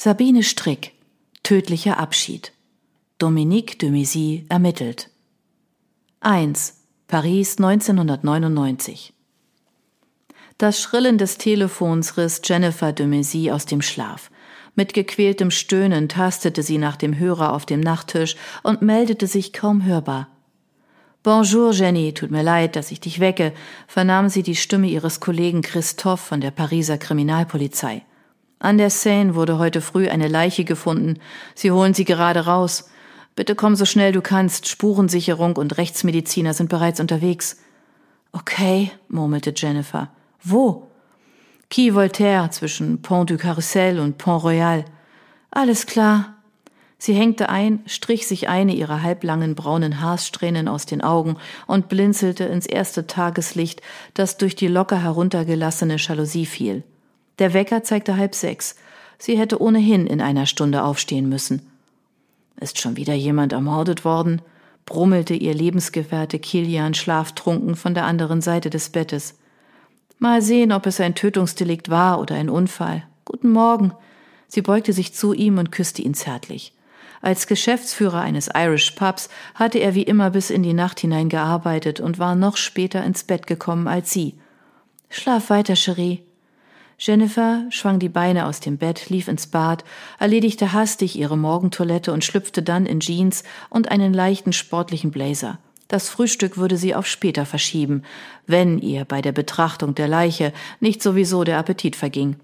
Sabine Strick. Tödlicher Abschied. Dominique de Maizy ermittelt. 1. Paris 1999. Das Schrillen des Telefons riss Jennifer de Maizy aus dem Schlaf. Mit gequältem Stöhnen tastete sie nach dem Hörer auf dem Nachttisch und meldete sich kaum hörbar. Bonjour, Jenny, tut mir leid, dass ich dich wecke, vernahm sie die Stimme ihres Kollegen Christophe von der Pariser Kriminalpolizei. An der Seine wurde heute früh eine Leiche gefunden. Sie holen sie gerade raus. Bitte komm so schnell du kannst. Spurensicherung und Rechtsmediziner sind bereits unterwegs. Okay, murmelte Jennifer. Wo? Quai Voltaire zwischen Pont du Carrousel und Pont Royal. Alles klar. Sie hängte ein, strich sich eine ihrer halblangen braunen Haarsträhnen aus den Augen und blinzelte ins erste Tageslicht, das durch die locker heruntergelassene Jalousie fiel. Der Wecker zeigte halb sechs. Sie hätte ohnehin in einer Stunde aufstehen müssen. Ist schon wieder jemand ermordet worden? brummelte ihr Lebensgefährte Kilian schlaftrunken von der anderen Seite des Bettes. Mal sehen, ob es ein Tötungsdelikt war oder ein Unfall. Guten Morgen. Sie beugte sich zu ihm und küsste ihn zärtlich. Als Geschäftsführer eines Irish Pubs hatte er wie immer bis in die Nacht hinein gearbeitet und war noch später ins Bett gekommen als sie. Schlaf weiter, Cherie. Jennifer schwang die Beine aus dem Bett, lief ins Bad, erledigte hastig ihre Morgentoilette und schlüpfte dann in Jeans und einen leichten sportlichen Blazer. Das Frühstück würde sie auf später verschieben, wenn ihr bei der Betrachtung der Leiche nicht sowieso der Appetit verging.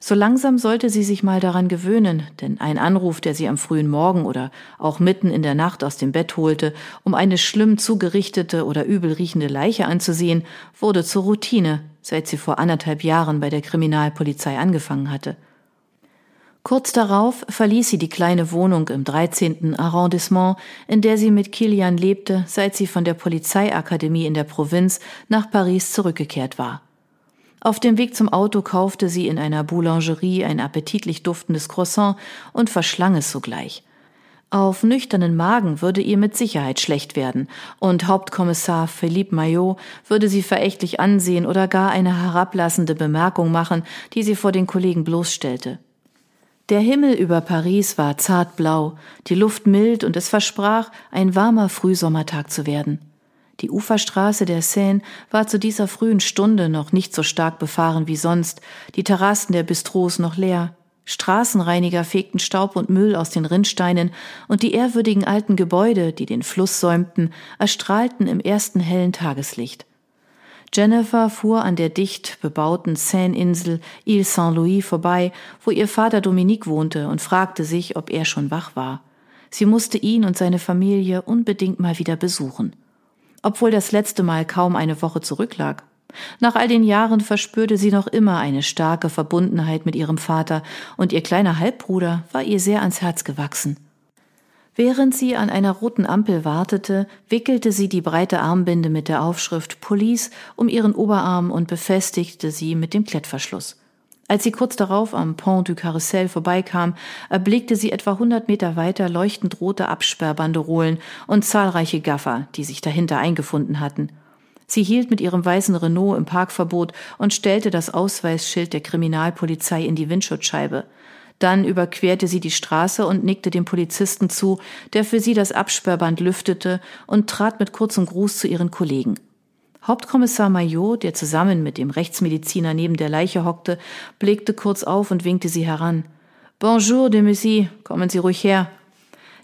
So langsam sollte sie sich mal daran gewöhnen, denn ein Anruf, der sie am frühen Morgen oder auch mitten in der Nacht aus dem Bett holte, um eine schlimm zugerichtete oder übel riechende Leiche anzusehen, wurde zur Routine, seit sie vor anderthalb Jahren bei der Kriminalpolizei angefangen hatte. Kurz darauf verließ sie die kleine Wohnung im 13. Arrondissement, in der sie mit Kilian lebte, seit sie von der Polizeiakademie in der Provinz nach Paris zurückgekehrt war. Auf dem Weg zum Auto kaufte sie in einer Boulangerie ein appetitlich duftendes Croissant und verschlang es sogleich. Auf nüchternen Magen würde ihr mit Sicherheit schlecht werden, und Hauptkommissar Philippe Maillot würde sie verächtlich ansehen oder gar eine herablassende Bemerkung machen, die sie vor den Kollegen bloßstellte. Der Himmel über Paris war zartblau, die Luft mild und es versprach, ein warmer Frühsommertag zu werden. Die Uferstraße der Seine war zu dieser frühen Stunde noch nicht so stark befahren wie sonst, die Terrassen der Bistros noch leer. Straßenreiniger fegten Staub und Müll aus den Rinnsteinen, und die ehrwürdigen alten Gebäude, die den Fluss säumten, erstrahlten im ersten hellen Tageslicht. Jennifer fuhr an der dicht bebauten Seine-Insel Ile Saint-Louis vorbei, wo ihr Vater Dominique wohnte, und fragte sich, ob er schon wach war. Sie musste ihn und seine Familie unbedingt mal wieder besuchen obwohl das letzte Mal kaum eine Woche zurücklag. Nach all den Jahren verspürte sie noch immer eine starke Verbundenheit mit ihrem Vater, und ihr kleiner Halbbruder war ihr sehr ans Herz gewachsen. Während sie an einer roten Ampel wartete, wickelte sie die breite Armbinde mit der Aufschrift Police um ihren Oberarm und befestigte sie mit dem Klettverschluss. Als sie kurz darauf am Pont du Carrousel vorbeikam, erblickte sie etwa hundert Meter weiter leuchtend rote Absperrbanderolen und zahlreiche Gaffer, die sich dahinter eingefunden hatten. Sie hielt mit ihrem weißen Renault im Parkverbot und stellte das Ausweisschild der Kriminalpolizei in die Windschutzscheibe. Dann überquerte sie die Straße und nickte dem Polizisten zu, der für sie das Absperrband lüftete und trat mit kurzem Gruß zu ihren Kollegen. Hauptkommissar Maillot, der zusammen mit dem Rechtsmediziner neben der Leiche hockte, blickte kurz auf und winkte sie heran. Bonjour, de kommen Sie ruhig her.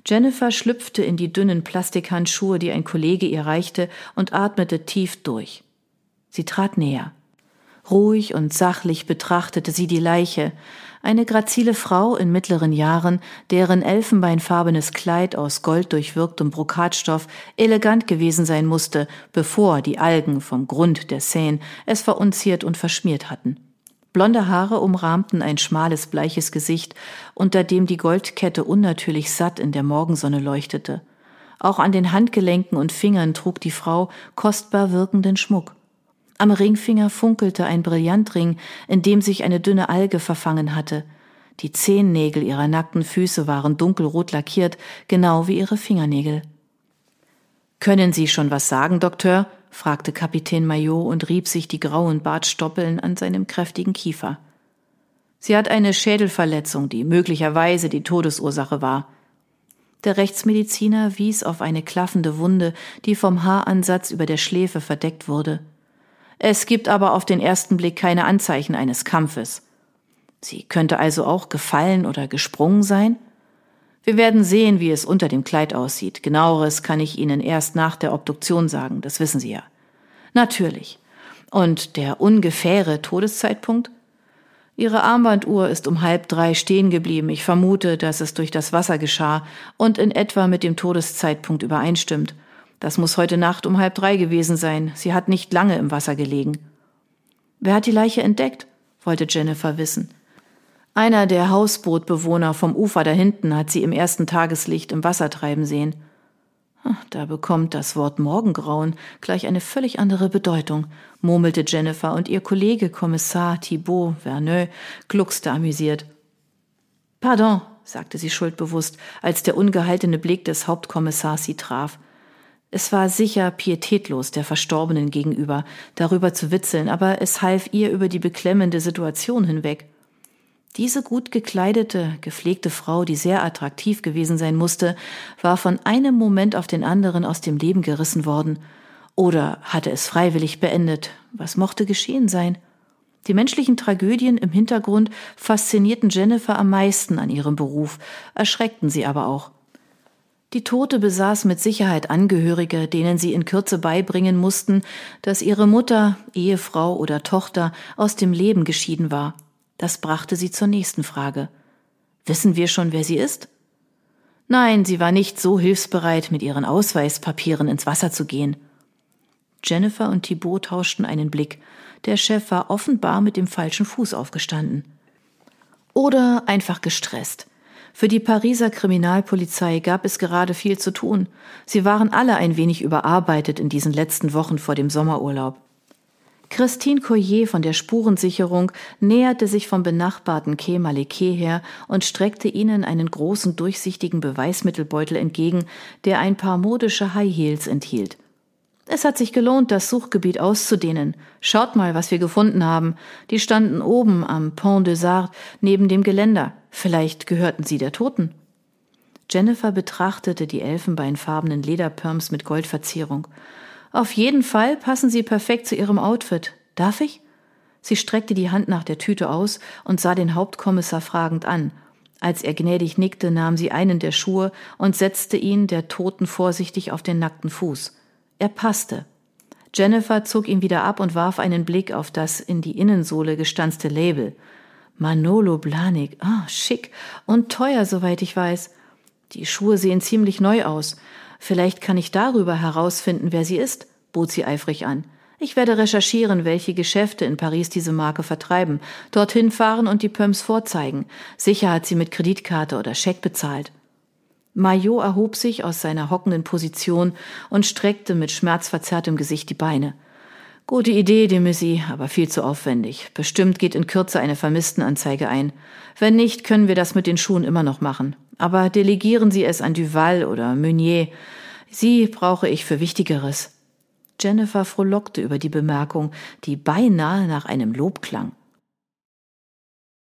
Jennifer schlüpfte in die dünnen Plastikhandschuhe, die ein Kollege ihr reichte, und atmete tief durch. Sie trat näher. Ruhig und sachlich betrachtete sie die Leiche, eine grazile Frau in mittleren Jahren, deren elfenbeinfarbenes Kleid aus golddurchwirktem Brokatstoff elegant gewesen sein musste, bevor die Algen vom Grund der Seine es verunziert und verschmiert hatten. Blonde Haare umrahmten ein schmales, bleiches Gesicht, unter dem die Goldkette unnatürlich satt in der Morgensonne leuchtete. Auch an den Handgelenken und Fingern trug die Frau kostbar wirkenden Schmuck. Am Ringfinger funkelte ein Brillantring, in dem sich eine dünne Alge verfangen hatte. Die Zehennägel ihrer nackten Füße waren dunkelrot lackiert, genau wie ihre Fingernägel. Können Sie schon was sagen, Doktor? Fragte Kapitän Maillot und rieb sich die grauen Bartstoppeln an seinem kräftigen Kiefer. Sie hat eine Schädelverletzung, die möglicherweise die Todesursache war. Der Rechtsmediziner wies auf eine klaffende Wunde, die vom Haaransatz über der Schläfe verdeckt wurde. Es gibt aber auf den ersten Blick keine Anzeichen eines Kampfes. Sie könnte also auch gefallen oder gesprungen sein? Wir werden sehen, wie es unter dem Kleid aussieht. Genaueres kann ich Ihnen erst nach der Obduktion sagen, das wissen Sie ja. Natürlich. Und der ungefähre Todeszeitpunkt? Ihre Armbanduhr ist um halb drei stehen geblieben. Ich vermute, dass es durch das Wasser geschah und in etwa mit dem Todeszeitpunkt übereinstimmt. Das muss heute Nacht um halb drei gewesen sein. Sie hat nicht lange im Wasser gelegen. Wer hat die Leiche entdeckt? wollte Jennifer wissen. Einer der Hausbootbewohner vom Ufer da hinten hat sie im ersten Tageslicht im Wasser treiben sehen. Da bekommt das Wort Morgengrauen gleich eine völlig andere Bedeutung, murmelte Jennifer, und ihr Kollege Kommissar Thibaut Verneux gluckste amüsiert. Pardon, sagte sie schuldbewusst, als der ungehaltene Blick des Hauptkommissars sie traf. Es war sicher pietätlos der Verstorbenen gegenüber, darüber zu witzeln, aber es half ihr über die beklemmende Situation hinweg. Diese gut gekleidete, gepflegte Frau, die sehr attraktiv gewesen sein musste, war von einem Moment auf den anderen aus dem Leben gerissen worden. Oder hatte es freiwillig beendet. Was mochte geschehen sein? Die menschlichen Tragödien im Hintergrund faszinierten Jennifer am meisten an ihrem Beruf, erschreckten sie aber auch. Die Tote besaß mit Sicherheit Angehörige, denen sie in Kürze beibringen mussten, dass ihre Mutter, Ehefrau oder Tochter aus dem Leben geschieden war. Das brachte sie zur nächsten Frage. Wissen wir schon, wer sie ist? Nein, sie war nicht so hilfsbereit, mit ihren Ausweispapieren ins Wasser zu gehen. Jennifer und Thibaut tauschten einen Blick. Der Chef war offenbar mit dem falschen Fuß aufgestanden. Oder einfach gestresst. Für die Pariser Kriminalpolizei gab es gerade viel zu tun. Sie waren alle ein wenig überarbeitet in diesen letzten Wochen vor dem Sommerurlaub. Christine Coyer von der Spurensicherung näherte sich vom benachbarten Quai Maleke her und streckte ihnen einen großen durchsichtigen Beweismittelbeutel entgegen, der ein paar modische High Heels enthielt. Es hat sich gelohnt, das Suchgebiet auszudehnen. Schaut mal, was wir gefunden haben. Die standen oben am Pont des Arts neben dem Geländer. Vielleicht gehörten sie der Toten. Jennifer betrachtete die elfenbeinfarbenen Lederpirms mit Goldverzierung. Auf jeden Fall passen sie perfekt zu ihrem Outfit. Darf ich? Sie streckte die Hand nach der Tüte aus und sah den Hauptkommissar fragend an. Als er gnädig nickte, nahm sie einen der Schuhe und setzte ihn der Toten vorsichtig auf den nackten Fuß. Er passte. Jennifer zog ihn wieder ab und warf einen Blick auf das in die Innensohle gestanzte Label. Manolo Blanik, ah, schick und teuer, soweit ich weiß. Die Schuhe sehen ziemlich neu aus. Vielleicht kann ich darüber herausfinden, wer sie ist, bot sie eifrig an. Ich werde recherchieren, welche Geschäfte in Paris diese Marke vertreiben, dorthin fahren und die Pumps vorzeigen. Sicher hat sie mit Kreditkarte oder Scheck bezahlt. Majot erhob sich aus seiner hockenden Position und streckte mit schmerzverzerrtem Gesicht die Beine. Gute Idee, de Missy, aber viel zu aufwendig. Bestimmt geht in Kürze eine Vermisstenanzeige ein. Wenn nicht, können wir das mit den Schuhen immer noch machen. Aber delegieren Sie es an Duval oder Meunier. Sie brauche ich für Wichtigeres. Jennifer frohlockte über die Bemerkung, die beinahe nach einem Lob klang.